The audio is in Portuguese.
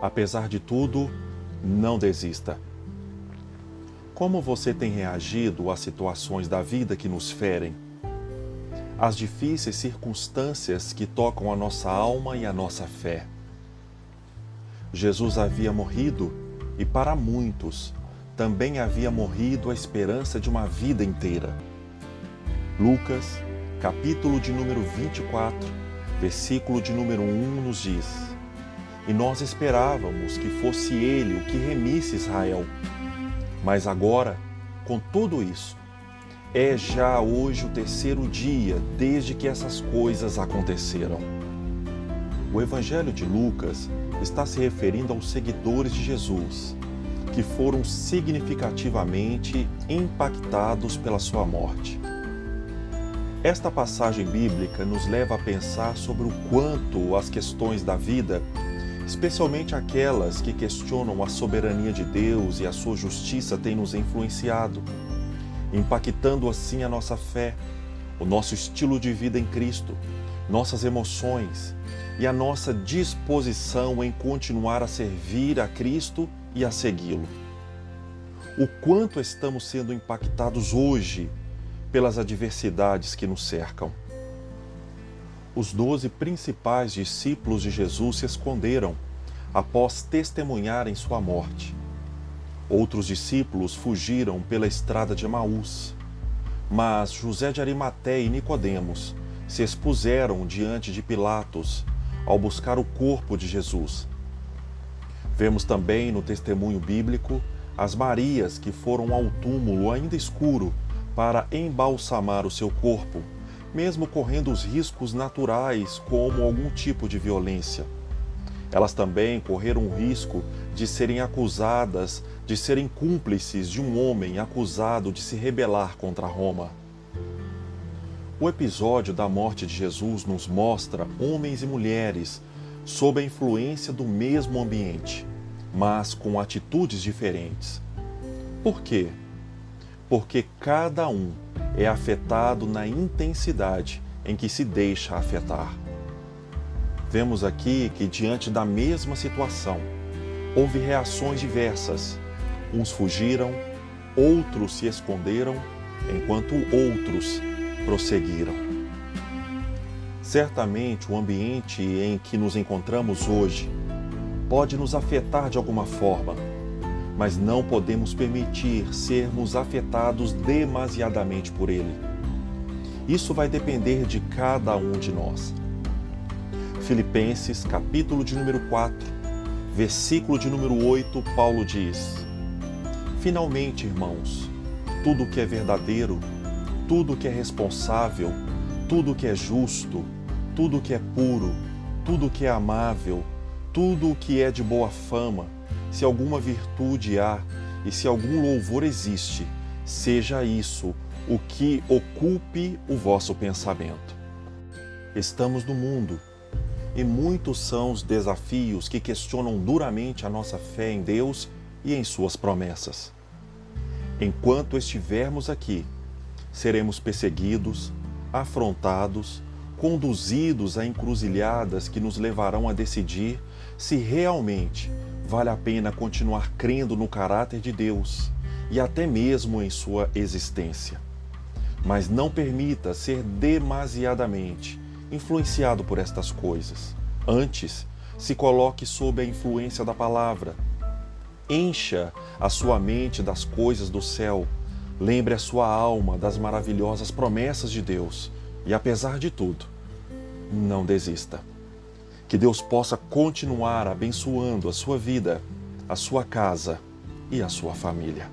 Apesar de tudo, não desista. Como você tem reagido às situações da vida que nos ferem? Às difíceis circunstâncias que tocam a nossa alma e a nossa fé? Jesus havia morrido e, para muitos, também havia morrido a esperança de uma vida inteira. Lucas, capítulo de número 24, versículo de número 1 nos diz: E nós esperávamos que fosse ele o que remisse Israel. Mas agora, com tudo isso, é já hoje o terceiro dia desde que essas coisas aconteceram. O Evangelho de Lucas está se referindo aos seguidores de Jesus, que foram significativamente impactados pela sua morte. Esta passagem bíblica nos leva a pensar sobre o quanto as questões da vida, especialmente aquelas que questionam a soberania de Deus e a sua justiça, têm nos influenciado, impactando assim a nossa fé, o nosso estilo de vida em Cristo, nossas emoções e a nossa disposição em continuar a servir a Cristo e a segui-lo. O quanto estamos sendo impactados hoje pelas adversidades que nos cercam. Os doze principais discípulos de Jesus se esconderam após testemunharem sua morte. Outros discípulos fugiram pela estrada de Emaús, mas José de Arimaté e Nicodemos se expuseram diante de Pilatos ao buscar o corpo de Jesus. Vemos também no testemunho bíblico as Marias que foram ao túmulo ainda escuro para embalsamar o seu corpo, mesmo correndo os riscos naturais como algum tipo de violência. Elas também correram o risco de serem acusadas de serem cúmplices de um homem acusado de se rebelar contra Roma. O episódio da morte de Jesus nos mostra homens e mulheres sob a influência do mesmo ambiente, mas com atitudes diferentes. Por quê? Porque cada um é afetado na intensidade em que se deixa afetar. Vemos aqui que, diante da mesma situação, houve reações diversas. Uns fugiram, outros se esconderam, enquanto outros prosseguiram. Certamente o ambiente em que nos encontramos hoje pode nos afetar de alguma forma, mas não podemos permitir sermos afetados demasiadamente por ele. Isso vai depender de cada um de nós. Filipenses, capítulo de número 4, versículo de número 8, Paulo diz: Finalmente, irmãos, tudo que é verdadeiro, tudo que é responsável, tudo que é justo, tudo que é puro, tudo que é amável, tudo o que é de boa fama, se alguma virtude há e se algum louvor existe, seja isso o que ocupe o vosso pensamento. Estamos no mundo e muitos são os desafios que questionam duramente a nossa fé em Deus e em Suas promessas. Enquanto estivermos aqui, seremos perseguidos, afrontados, conduzidos a encruzilhadas que nos levarão a decidir se realmente vale a pena continuar crendo no caráter de Deus e até mesmo em sua existência. Mas não permita ser demasiadamente influenciado por estas coisas. Antes, se coloque sob a influência da palavra. Encha a sua mente das coisas do céu Lembre a sua alma das maravilhosas promessas de Deus e, apesar de tudo, não desista. Que Deus possa continuar abençoando a sua vida, a sua casa e a sua família.